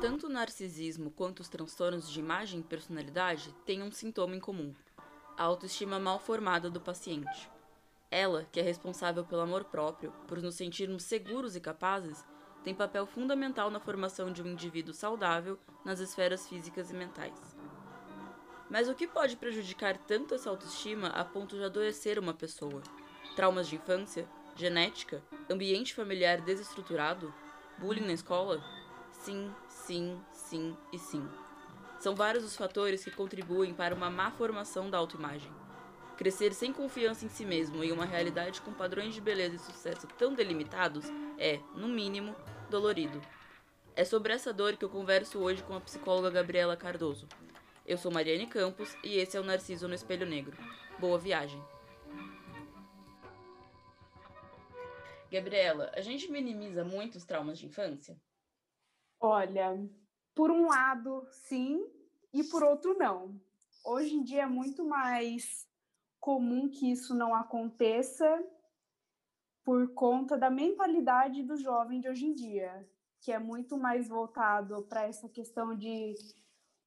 Tanto o narcisismo quanto os transtornos de imagem e personalidade têm um sintoma em comum: a autoestima mal formada do paciente. Ela, que é responsável pelo amor próprio, por nos sentirmos seguros e capazes, tem papel fundamental na formação de um indivíduo saudável nas esferas físicas e mentais. Mas o que pode prejudicar tanto essa autoestima a ponto de adoecer uma pessoa? Traumas de infância? Genética? Ambiente familiar desestruturado? Bullying na escola? Sim, sim, sim e sim. São vários os fatores que contribuem para uma má formação da autoimagem. Crescer sem confiança em si mesmo e uma realidade com padrões de beleza e sucesso tão delimitados é, no mínimo, dolorido. É sobre essa dor que eu converso hoje com a psicóloga Gabriela Cardoso. Eu sou Mariane Campos e esse é o Narciso no Espelho Negro. Boa viagem! Gabriela, a gente minimiza muito os traumas de infância? Olha, por um lado, sim, e por outro, não. Hoje em dia é muito mais comum que isso não aconteça por conta da mentalidade do jovem de hoje em dia, que é muito mais voltado para essa questão de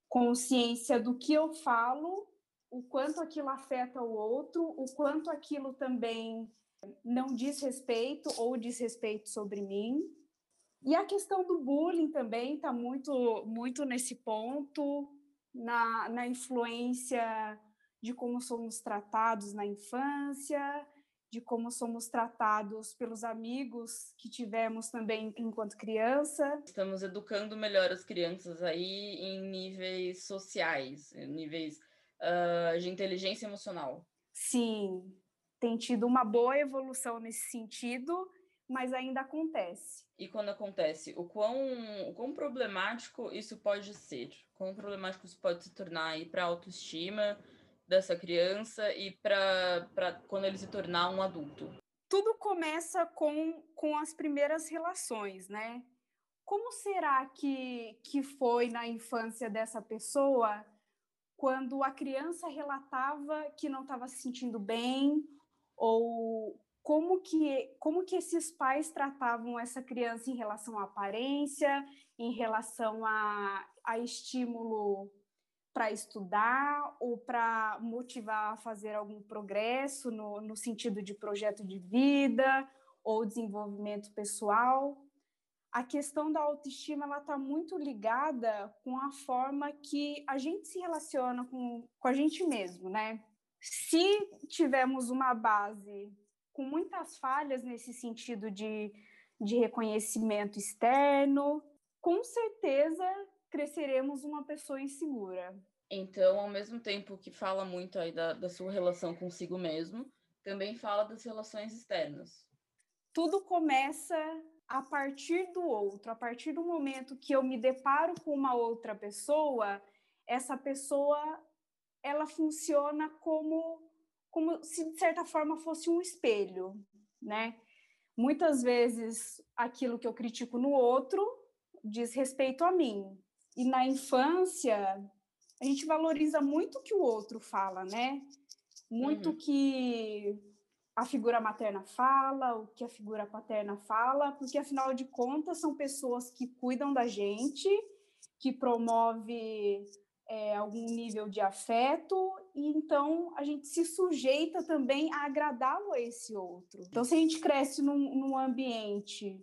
consciência do que eu falo, o quanto aquilo afeta o outro, o quanto aquilo também não diz respeito ou diz respeito sobre mim. E a questão do bullying também está muito, muito nesse ponto, na, na influência de como somos tratados na infância, de como somos tratados pelos amigos que tivemos também enquanto criança. Estamos educando melhor as crianças aí em níveis sociais, em níveis uh, de inteligência emocional. Sim, tem tido uma boa evolução nesse sentido, mas ainda acontece. E quando acontece, o quão, o quão problemático isso pode ser? Quão problemático isso pode se tornar para a autoestima? dessa criança e para quando ele se tornar um adulto? Tudo começa com, com as primeiras relações, né? Como será que, que foi na infância dessa pessoa quando a criança relatava que não estava se sentindo bem ou como que, como que esses pais tratavam essa criança em relação à aparência, em relação a, a estímulo para estudar ou para motivar a fazer algum progresso no, no sentido de projeto de vida ou desenvolvimento pessoal. A questão da autoestima ela está muito ligada com a forma que a gente se relaciona com, com a gente mesmo, né? Se tivermos uma base com muitas falhas nesse sentido de, de reconhecimento externo, com certeza cresceremos uma pessoa insegura. Então, ao mesmo tempo que fala muito aí da, da sua relação consigo mesmo, também fala das relações externas. Tudo começa a partir do outro, a partir do momento que eu me deparo com uma outra pessoa, essa pessoa ela funciona como como se de certa forma fosse um espelho, né? Muitas vezes aquilo que eu critico no outro diz respeito a mim, e na infância, a gente valoriza muito o que o outro fala, né? Muito uhum. que a figura materna fala, o que a figura paterna fala, porque afinal de contas são pessoas que cuidam da gente, que promove é, algum nível de afeto, e então a gente se sujeita também a agradá-lo a esse outro. Então, se a gente cresce num, num ambiente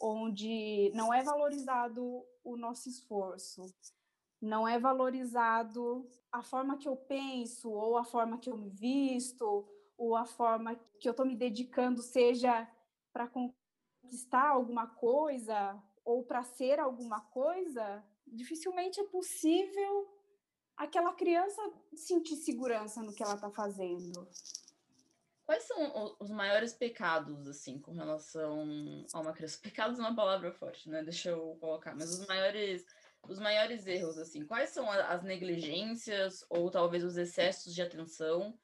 onde não é valorizado o nosso esforço, não é valorizado a forma que eu penso, ou a forma que eu me visto, ou a forma que eu estou me dedicando, seja para conquistar alguma coisa ou para ser alguma coisa, dificilmente é possível aquela criança sentir segurança no que ela está fazendo. Quais são os maiores pecados, assim, com relação a uma criança? Pecados é uma palavra forte, né? Deixa eu colocar. Mas os maiores, os maiores erros, assim, quais são as negligências ou talvez os excessos de atenção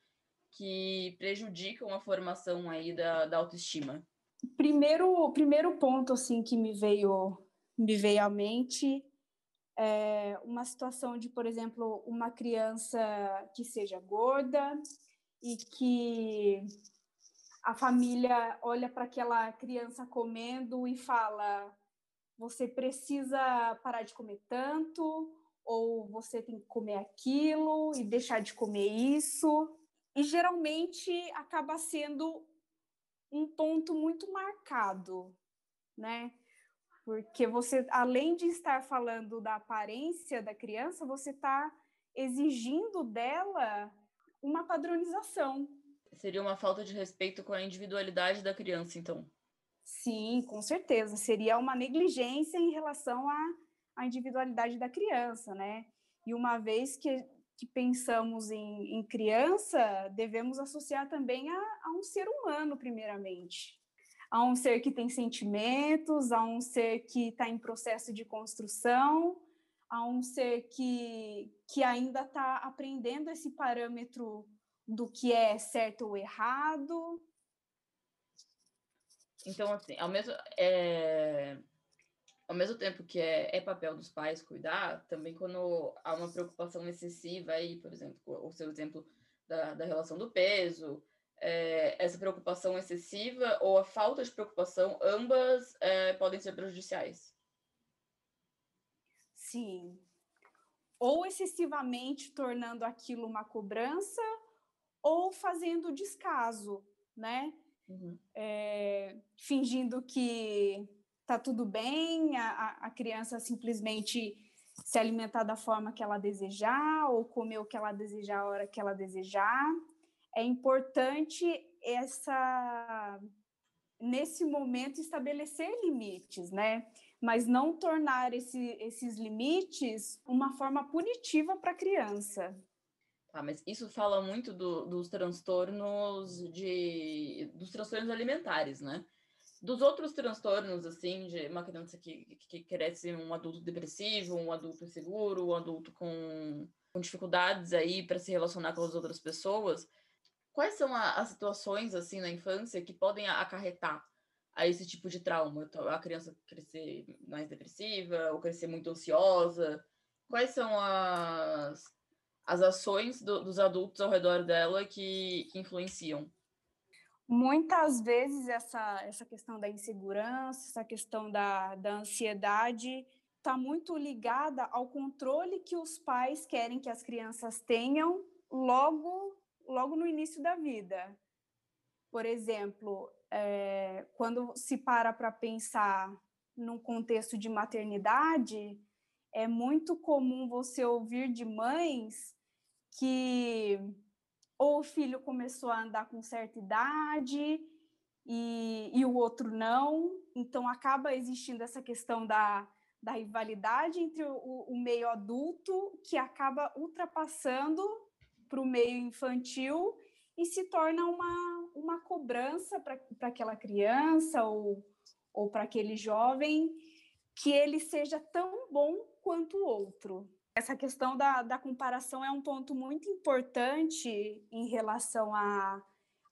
que prejudicam a formação aí da, da autoestima? Primeiro, primeiro ponto, assim, que me veio, me veio à mente é uma situação de, por exemplo, uma criança que seja gorda, e que a família olha para aquela criança comendo e fala: você precisa parar de comer tanto, ou você tem que comer aquilo e deixar de comer isso. E geralmente acaba sendo um ponto muito marcado, né? Porque você, além de estar falando da aparência da criança, você está exigindo dela uma padronização. Seria uma falta de respeito com a individualidade da criança, então. Sim, com certeza. Seria uma negligência em relação à, à individualidade da criança, né? E uma vez que, que pensamos em, em criança, devemos associar também a, a um ser humano, primeiramente. A um ser que tem sentimentos, a um ser que está em processo de construção, a um ser que, que ainda está aprendendo esse parâmetro do que é certo ou errado. Então, assim, ao mesmo, é, ao mesmo tempo que é, é papel dos pais cuidar, também quando há uma preocupação excessiva aí, por exemplo, o seu exemplo da, da relação do peso, é, essa preocupação excessiva ou a falta de preocupação, ambas é, podem ser prejudiciais. Sim. Ou excessivamente tornando aquilo uma cobrança, ou fazendo descaso, né? Uhum. É, fingindo que tá tudo bem, a, a criança simplesmente se alimentar da forma que ela desejar, ou comer o que ela desejar a hora que ela desejar. É importante essa nesse momento estabelecer limites, né? mas não tornar esse, esses limites uma forma punitiva para a criança. Tá, mas isso fala muito do, dos transtornos de dos transtornos alimentares, né? Dos outros transtornos, assim, de uma criança que, que cresce um adulto depressivo, um adulto inseguro, um adulto com, com dificuldades aí para se relacionar com as outras pessoas, quais são a, as situações, assim, na infância que podem acarretar a esse tipo de trauma? Então, a criança crescer mais depressiva ou crescer muito ansiosa? Quais são as, as ações do, dos adultos ao redor dela que, que influenciam? Muitas vezes essa, essa questão da insegurança, essa questão da, da ansiedade está muito ligada ao controle que os pais querem que as crianças tenham logo, logo no início da vida. Por exemplo, é, quando se para para pensar num contexto de maternidade, é muito comum você ouvir de mães que ou o filho começou a andar com certa idade e, e o outro não, então acaba existindo essa questão da, da rivalidade entre o, o meio adulto que acaba ultrapassando para o meio infantil e se torna uma, uma cobrança para aquela criança ou, ou para aquele jovem que ele seja tão bom quanto o outro. Essa questão da, da comparação é um ponto muito importante em relação à,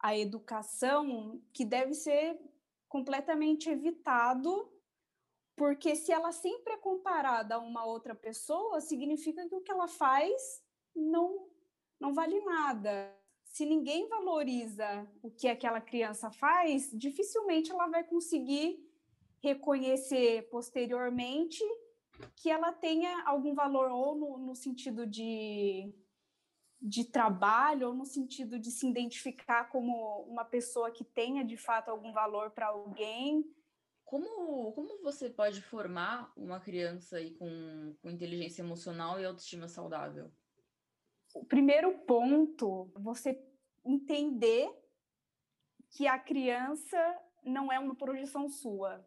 à educação, que deve ser completamente evitado, porque se ela sempre é comparada a uma outra pessoa, significa que o que ela faz não, não vale nada se ninguém valoriza o que aquela criança faz, dificilmente ela vai conseguir reconhecer posteriormente que ela tenha algum valor ou no, no sentido de, de trabalho ou no sentido de se identificar como uma pessoa que tenha de fato algum valor para alguém. Como, como você pode formar uma criança aí com, com inteligência emocional e autoestima saudável? O primeiro ponto, você entender que a criança não é uma projeção sua.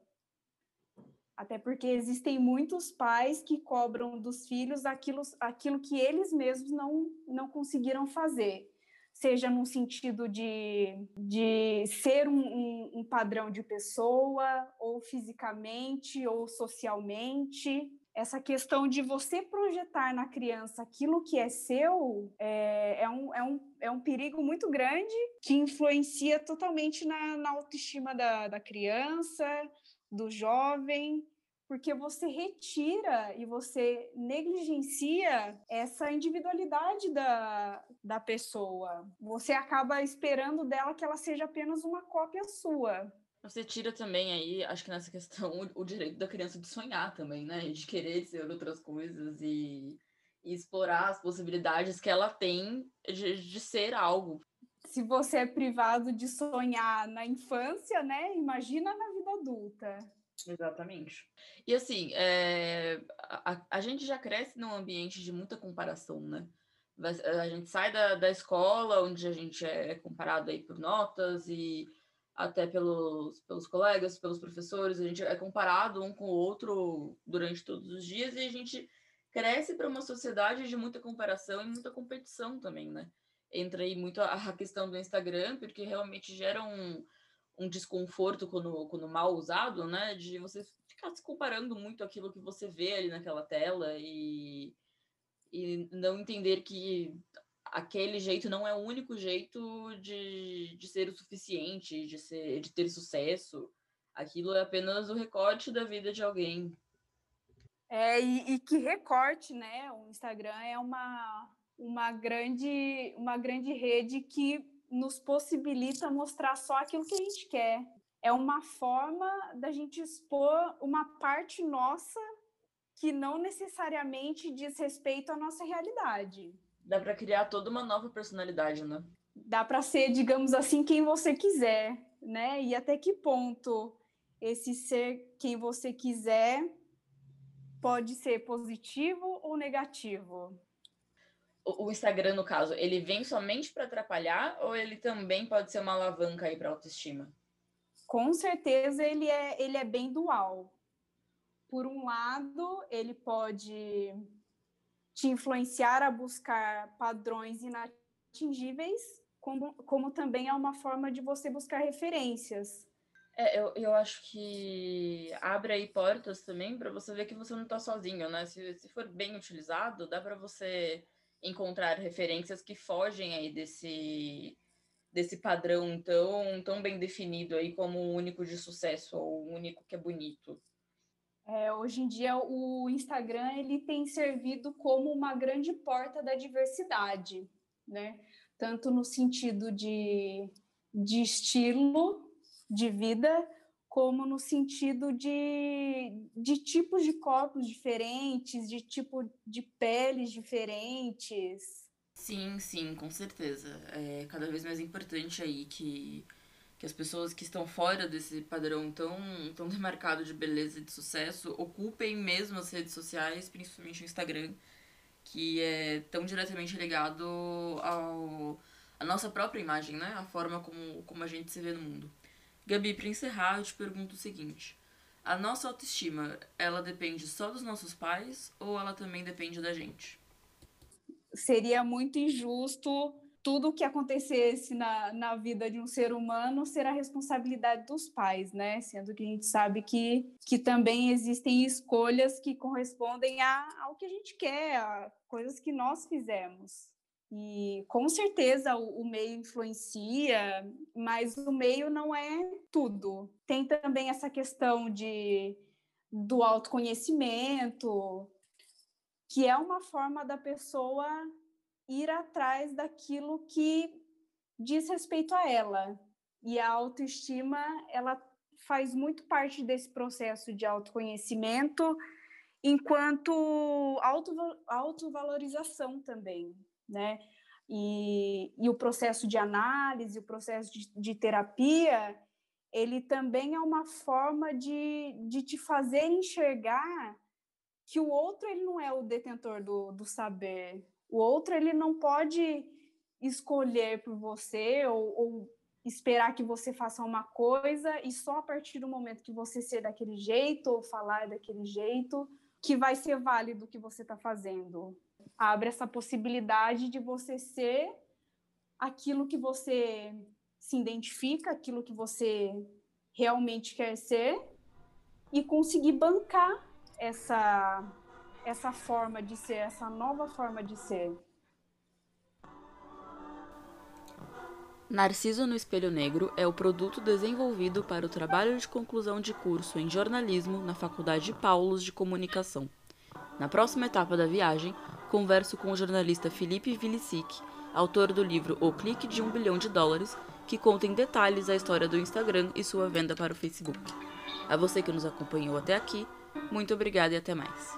Até porque existem muitos pais que cobram dos filhos aquilo, aquilo que eles mesmos não, não conseguiram fazer, seja no sentido de, de ser um, um, um padrão de pessoa, ou fisicamente, ou socialmente essa questão de você projetar na criança aquilo que é seu é, é, um, é, um, é um perigo muito grande que influencia totalmente na, na autoestima da, da criança, do jovem, porque você retira e você negligencia essa individualidade da, da pessoa. Você acaba esperando dela que ela seja apenas uma cópia sua. Você tira também aí, acho que nessa questão, o, direito da criança de sonhar também, né? De querer ser outras coisas e, e explorar as possibilidades que ela tem de, de ser algo. Se você é privado de sonhar na infância, né? Imagina na vida adulta. Exatamente. E assim, é, a, a gente já cresce num ambiente de muita comparação, né? A gente sai da, da escola, onde a gente é comparado aí por notas e até pelos, pelos colegas, pelos professores, a gente é comparado um com o outro durante todos os dias e a gente cresce para uma sociedade de muita comparação e muita competição também, né? Entra aí muito a, a questão do Instagram, porque realmente gera um, um desconforto quando, quando mal usado, né? De você ficar se comparando muito aquilo que você vê ali naquela tela e, e não entender que aquele jeito não é o único jeito de, de ser o suficiente, de, ser, de ter sucesso. Aquilo é apenas o recorte da vida de alguém. É, e, e que recorte, né? O Instagram é uma, uma, grande, uma grande rede que nos possibilita mostrar só aquilo que a gente quer. É uma forma da gente expor uma parte nossa que não necessariamente diz respeito à nossa realidade. Dá para criar toda uma nova personalidade, né? Dá para ser, digamos assim, quem você quiser, né? E até que ponto esse ser quem você quiser pode ser positivo ou negativo? O, Instagram, no caso, ele vem somente para atrapalhar ou ele também pode ser uma alavanca aí para autoestima? Com certeza ele é, ele é bem dual. Por um lado, ele pode te influenciar a buscar padrões inatingíveis, como, como também é uma forma de você buscar referências. É, eu, eu acho que abre aí portas também para você ver que você não está sozinho, né? Se, se for bem utilizado, dá para você encontrar referências que fogem aí desse, desse padrão tão, tão bem definido aí como o único de sucesso ou o único que é bonito. É, hoje em dia o Instagram ele tem servido como uma grande porta da diversidade, né? Tanto no sentido de, de estilo de vida, como no sentido de, de tipos de corpos diferentes, de tipo de peles diferentes. Sim, sim, com certeza. É cada vez mais importante aí que que as pessoas que estão fora desse padrão tão, tão demarcado de beleza e de sucesso ocupem mesmo as redes sociais, principalmente o Instagram, que é tão diretamente ligado ao a nossa própria imagem, né? A forma como, como a gente se vê no mundo. Gabi, para encerrar, eu te pergunto o seguinte: a nossa autoestima, ela depende só dos nossos pais ou ela também depende da gente? Seria muito injusto tudo o que acontecesse na, na vida de um ser humano será responsabilidade dos pais, né? Sendo que a gente sabe que, que também existem escolhas que correspondem a, ao que a gente quer, a coisas que nós fizemos. E com certeza o, o meio influencia, mas o meio não é tudo. Tem também essa questão de, do autoconhecimento, que é uma forma da pessoa ir atrás daquilo que diz respeito a ela. E a autoestima, ela faz muito parte desse processo de autoconhecimento, enquanto auto, autovalorização também, né? E, e o processo de análise, o processo de, de terapia, ele também é uma forma de, de te fazer enxergar que o outro ele não é o detentor do, do saber, o outro ele não pode escolher por você ou, ou esperar que você faça uma coisa e só a partir do momento que você ser daquele jeito ou falar daquele jeito que vai ser válido o que você está fazendo. Abre essa possibilidade de você ser aquilo que você se identifica, aquilo que você realmente quer ser e conseguir bancar essa essa forma de ser, essa nova forma de ser. Narciso no Espelho Negro é o produto desenvolvido para o trabalho de conclusão de curso em jornalismo na Faculdade de Paulos de Comunicação. Na próxima etapa da viagem, converso com o jornalista Felipe Vilicic, autor do livro O Clique de um Bilhão de Dólares, que conta em detalhes a história do Instagram e sua venda para o Facebook. A você que nos acompanhou até aqui, muito obrigada e até mais.